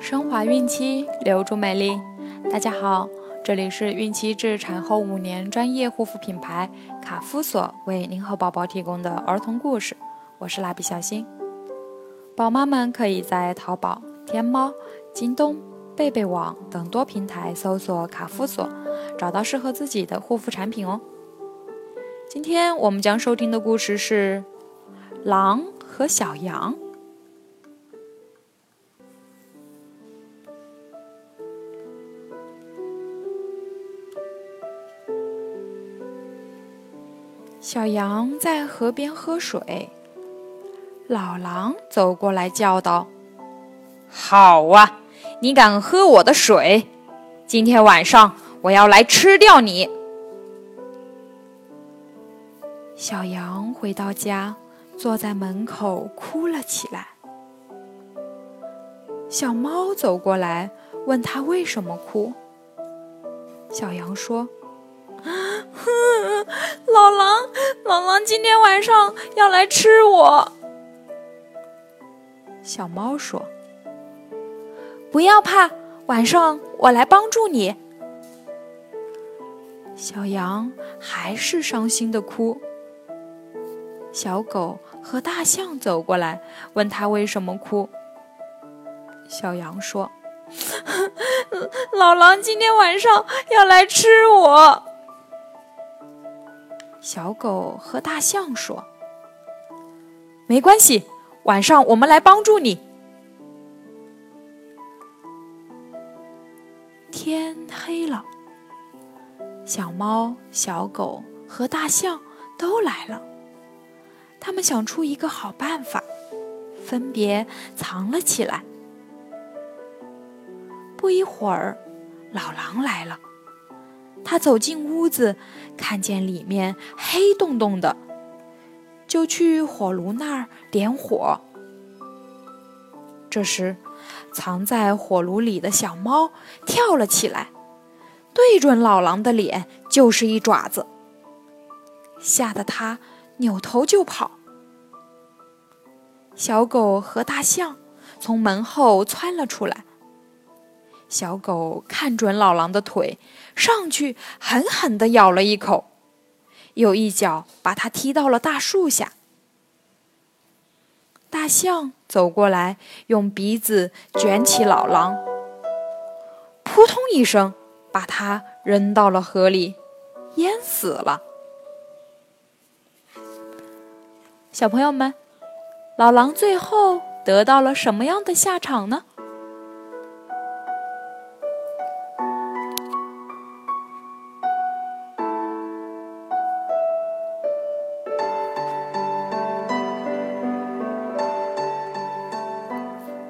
升华孕期，留住美丽。大家好，这里是孕期至产后五年专业护肤品牌卡夫索为您和宝宝提供的儿童故事。我是蜡笔小新。宝妈们可以在淘宝、天猫、京东、贝贝网等多平台搜索卡夫索，找到适合自己的护肤产品哦。今天我们将收听的故事是《狼和小羊》。小羊在河边喝水，老狼走过来叫道：“好啊，你敢喝我的水？今天晚上我要来吃掉你！”小羊回到家，坐在门口哭了起来。小猫走过来，问他为什么哭。小羊说。哼，老狼，老狼今天晚上要来吃我。小猫说：“不要怕，晚上我来帮助你。”小羊还是伤心的哭。小狗和大象走过来，问他为什么哭。小羊说：“老狼今天晚上要来吃我。”小狗和大象说：“没关系，晚上我们来帮助你。”天黑了，小猫、小狗和大象都来了。他们想出一个好办法，分别藏了起来。不一会儿，老狼来了。他走进屋子，看见里面黑洞洞的，就去火炉那儿点火。这时，藏在火炉里的小猫跳了起来，对准老狼的脸就是一爪子，吓得他扭头就跑。小狗和大象从门后窜了出来。小狗看准老狼的腿，上去狠狠地咬了一口，又一脚把它踢到了大树下。大象走过来，用鼻子卷起老狼，扑通一声，把它扔到了河里，淹死了。小朋友们，老狼最后得到了什么样的下场呢？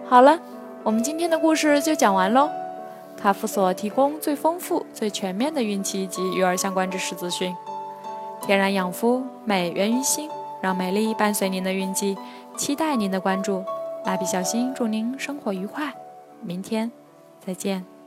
好了，我们今天的故事就讲完喽。卡夫所提供最丰富、最全面的孕期及育儿相关知识资讯。天然养肤，美源于心，让美丽伴随您的运气。期待您的关注。蜡笔小新祝您生活愉快，明天再见。